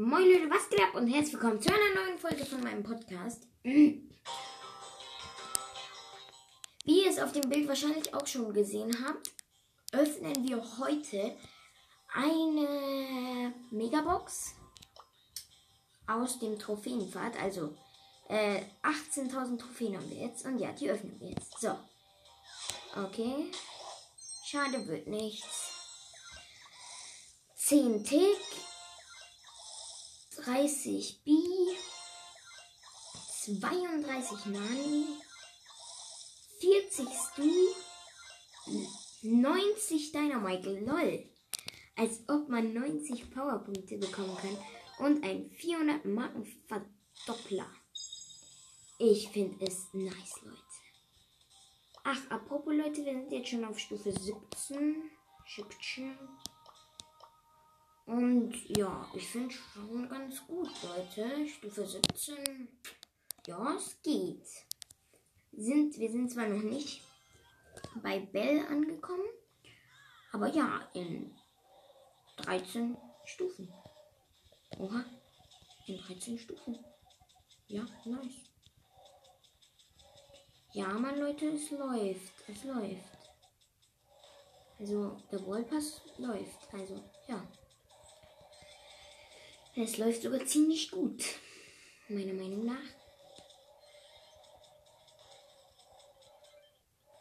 Moin Leute, was geht ab und herzlich willkommen zu einer neuen Folge von meinem Podcast. Wie ihr es auf dem Bild wahrscheinlich auch schon gesehen habt, öffnen wir heute eine Megabox aus dem Trophäenpfad. Also äh, 18.000 Trophäen haben wir jetzt und ja, die öffnen wir jetzt. So. Okay. Schade wird nichts. 10 Tick. 30 B, 32 Nani, 40 Stu, 90 Dynamite, lol. Als ob man 90 Powerpunkte bekommen kann und ein 400 Marken Verdoppler. Ich finde es nice, Leute. Ach, apropos Leute, wir sind jetzt schon auf Stufe 17. 17. Und ja, ich finde schon ganz gut, Leute. Stufe 17. Ja, es geht. Sind, wir sind zwar noch nicht bei Bell angekommen, aber ja, in 13 Stufen. Oha, in 13 Stufen. Ja, nice. Ja, Mann, Leute, es läuft. Es läuft. Also, der Wallpass läuft. Also, ja. Es läuft sogar ziemlich gut. Meiner Meinung nach.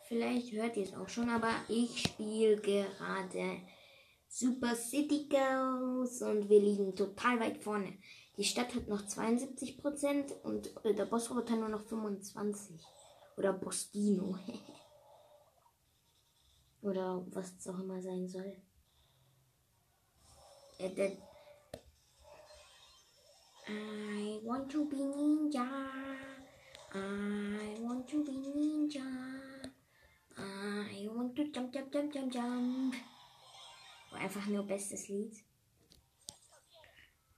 Vielleicht hört ihr es auch schon, aber ich spiele gerade Super City Girls und wir liegen total weit vorne. Die Stadt hat noch 72% und der Bossroboter nur noch 25%. Oder Bostino. Oder was es auch immer sein soll. Äh, der, I want to be ninja. I want to be ninja. I want to jump, jump, jump, jump, jump. War einfach nur bestes Lied.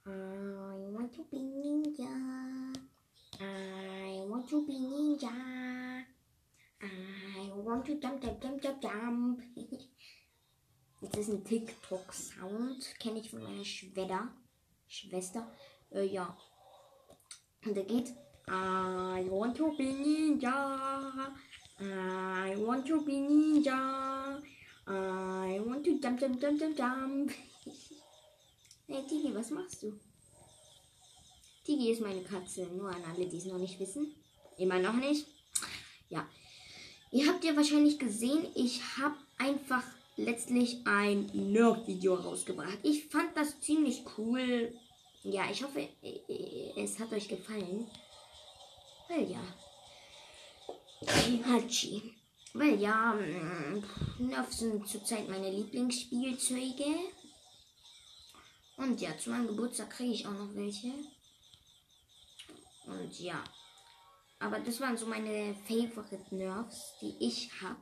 I want to be ninja. I want to be ninja. I want to jump, jump, jump, jump, jump. Das ist ein TikTok-Sound. Kenne ich von meiner Schwester. Schwester. Äh, ja. Und der geht. I want to be ninja. I want to be ninja. I want to jump, jump, jump, jump, jump. hey Tigi, was machst du? Tigi ist meine Katze. Nur an alle, die es noch nicht wissen. Immer noch nicht. Ja. Ihr habt ja wahrscheinlich gesehen, ich habe einfach letztlich ein Nerf-Video rausgebracht. Ich fand das ziemlich cool. Ja, ich hoffe, es hat euch gefallen. Weil ja. Hachi. Weil ja, Nerf sind zurzeit meine Lieblingsspielzeuge. Und ja, zu meinem Geburtstag kriege ich auch noch welche. Und ja. Aber das waren so meine Favorite Nerfs, die ich habe.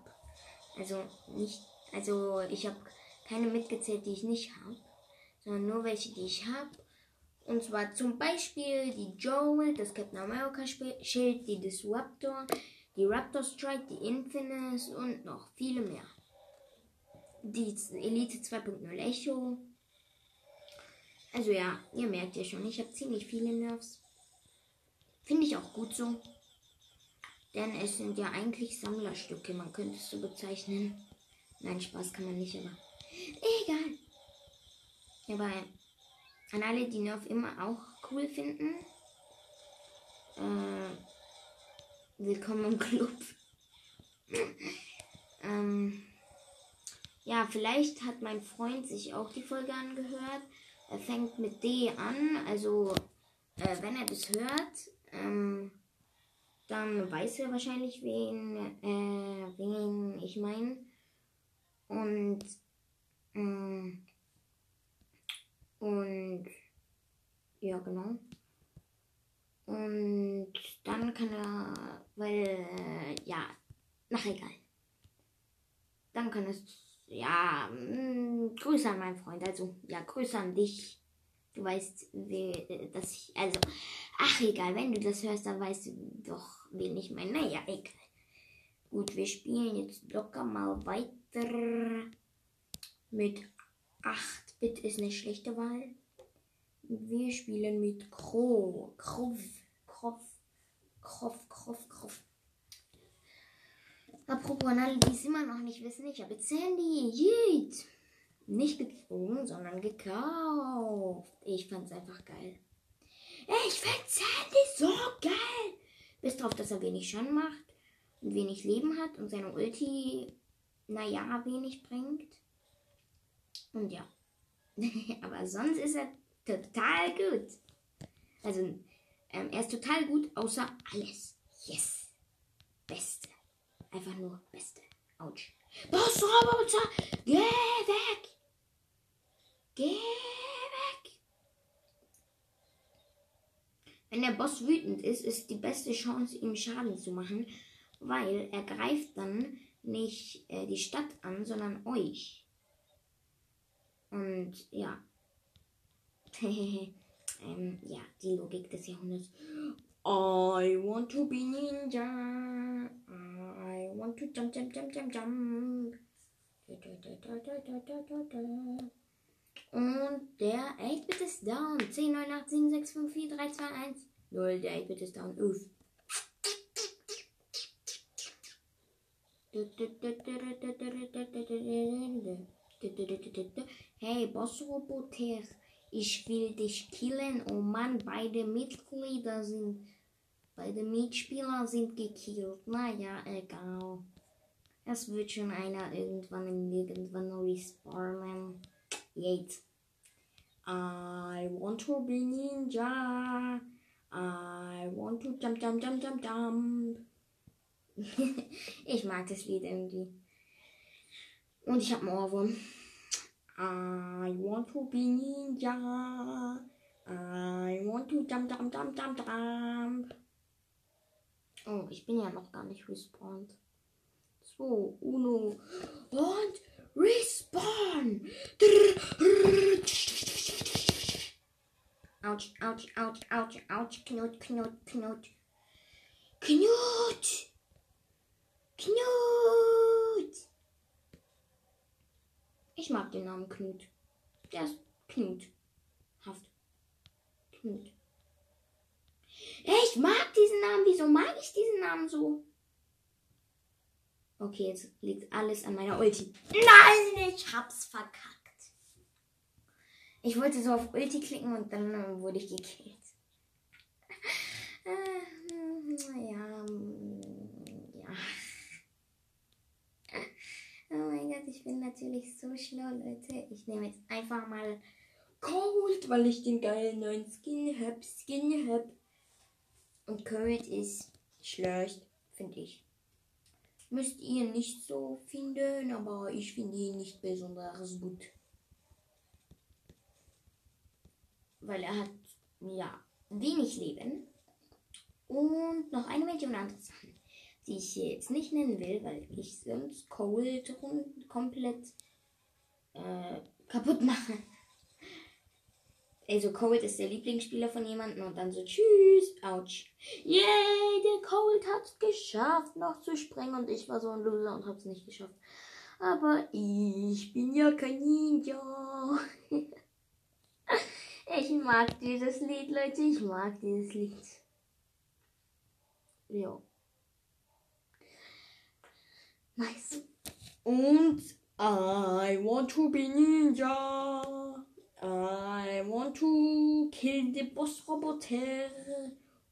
Also nicht, also ich habe keine mitgezählt, die ich nicht habe, sondern nur welche, die ich habe. Und zwar zum Beispiel die Joel, das Captain America Schild, die Disruptor, die Raptor Strike, die Infinite und noch viele mehr. Die Elite 2.0 Echo. Also ja, ihr merkt ja schon, ich habe ziemlich viele Nerfs. Finde ich auch gut so. Denn es sind ja eigentlich Sammlerstücke, man könnte es so bezeichnen. Nein, Spaß kann man nicht, aber egal. Aber an alle, die Nerf immer auch cool finden. Äh, willkommen im Club. ähm, ja, vielleicht hat mein Freund sich auch die Folge angehört. Er fängt mit D an, also äh, wenn er das hört, ähm, dann weiß er wahrscheinlich, wen, äh, wen ich meine. Und ähm, und ja, genau. Und dann kann er, weil, äh, ja, nach egal. Dann kann es, ja, mh, mm, Grüße an meinen Freund. Also, ja, Grüße an dich. Du weißt, wie, dass ich, also, ach egal, wenn du das hörst, dann weißt du doch, wen ich meine. Naja, egal. Gut, wir spielen jetzt locker mal weiter mit 8 Bit ist eine schlechte Wahl. Wir spielen mit Kro. Krov. Krov. Krov, Krov, Krov. Apropos an alle, die es immer noch nicht wissen, ich habe jetzt Sandy. Yeet. Nicht gezogen, sondern gekauft. Ich fand's einfach geil. Ich find Sandy so geil. Bis drauf, dass er wenig Schaden macht und wenig Leben hat und seine Ulti, naja, wenig bringt. Und ja. Aber sonst ist er total gut. Also, ähm, er ist total gut, außer alles. Yes. Beste. Einfach nur Beste. Autsch. Boss Roboter, geh weg. Geh weg. Wenn der Boss wütend ist, ist die beste Chance, ihm Schaden zu machen, weil er greift dann nicht äh, die Stadt an, sondern euch. Und ja. ähm, ja, die Logik des Jahrhunderts. I want to be ninja. I want to jump, jump, jump, jump, jump. Und der 8-Bit ist down. 10, 9, 8, 7, 6, 5, 4, 3, 2, 1. 0, der 8-Bit ist down. Uff. Hey, Bossroboter, ich will dich killen. Oh Mann, beide Mitglieder sind, beide Mitspieler sind gekillt. Naja, egal. Es wird schon einer irgendwann irgendwann respawnen. Jetzt. I want to be ninja. I want to jump, jump, jump, jump, jump. ich mag das Lied irgendwie. Und ich habe einen Ohrwurm. I want to be ninja. I want to jump, jump, jump, jump, jump. Oh, ich bin ja noch gar nicht respawned. So, Uno. Und respawn. Autsch, Autsch, Autsch, Autsch, Autsch, Knut, Knut, Knut. Knut! Knut! Ich mag den Namen Knut. Der ist Knut. Haft. Knut. Ich mag diesen Namen. Wieso mag ich diesen Namen so? Okay, jetzt liegt alles an meiner Ulti. Nein, ich hab's verkackt. Ich wollte so auf Ulti klicken und dann wurde ich gekillt. Äh, ja, ja. Oh mein Gott, ich bin natürlich so schlau, Leute. Ich nehme jetzt einfach mal Cold, weil ich den geilen neuen Skin hab. Skin hab. Und Cold ist schlecht, finde ich. Müsst ihr nicht so finden, aber ich finde ihn nicht besonders gut. Weil er hat, ja, wenig Leben. Und noch eine Million andere Sachen die ich hier jetzt nicht nennen will, weil ich sonst Cold komplett äh, kaputt mache. Also Cold ist der Lieblingsspieler von jemandem und dann so tschüss, ouch. Yay, der Cold hat's geschafft, noch zu sprengen und ich war so ein Loser und hab's nicht geschafft. Aber ich bin ja kein Ninja. ich mag dieses Lied, Leute, ich mag dieses Lied. Ja. Nice. Und I want to be ninja. I want to kill the boss roboter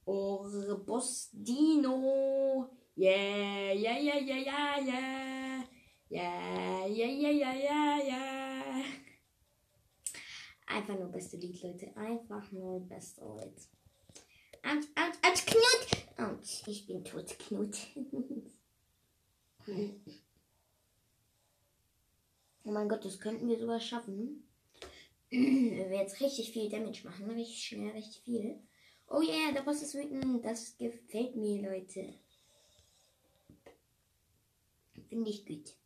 or boss dino. Yeah, yeah, yeah, yeah, yeah, yeah. Yeah, yeah, yeah, yeah, yeah, yeah. Einfach nur beste Lied, Leute. Einfach nur beste Lied. Autsch, autsch, autsch, Knut. Autsch, ich bin tot, Knut. Oh mein Gott, das könnten wir sogar schaffen. Wenn wir jetzt richtig viel Damage machen. Richtig schnell, richtig viel. Oh yeah, der Boss ist wütend. Das gefällt mir, Leute. Finde ich gut.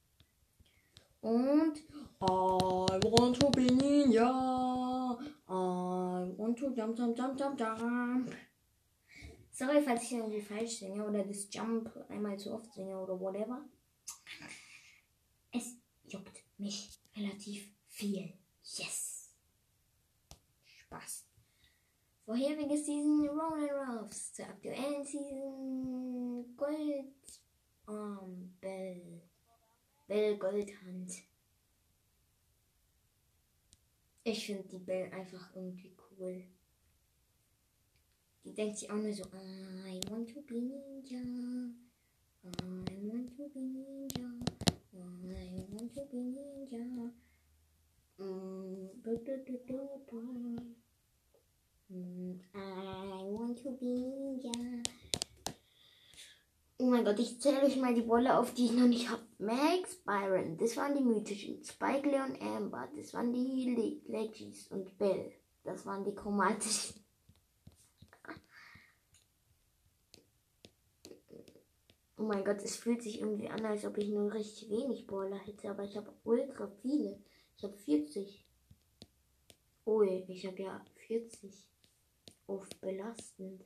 Und I want to be ninja. I want to jump, jump, jump, jump, jump. Sorry, falls ich irgendwie falsch singe oder das Jump einmal zu oft singe oder whatever. Es juckt mich relativ viel. Yes. Spaß. Vorherige Season Roland Ruffs. Zur aktuellen Season Gold. Um, Bell. Bell Goldhand. Ich finde die Bell einfach irgendwie cool. Die denkt sich auch nur so, I want to be ninja. I want to be ninja. I want to be ninja. Mm. Mm, I want to be ninja. Oh mein Gott, ich zähle euch mal die Wolle auf, die ich noch nicht habe. Max, Byron, das waren die mythischen. Spike, Leon, Amber, das waren die Le Legis und Bell. Das waren die chromatischen. Oh mein Gott, es fühlt sich irgendwie an, als ob ich nur richtig wenig Baller hätte, aber ich habe ultra viele. Ich habe 40. Oh, ich habe ja 40 auf belastend.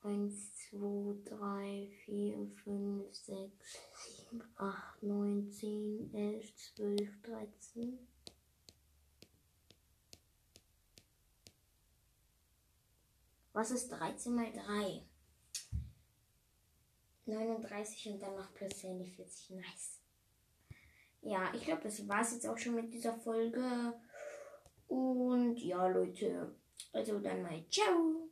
1, 2, 3, 4, 5, 6, 7, 8, 9, 10, 11, 12, 13. Was ist 13 mal 3? 39 und dann noch plus 10, die 40. Nice. Ja, ich glaube, das war es jetzt auch schon mit dieser Folge. Und ja, Leute. Also dann mal ciao.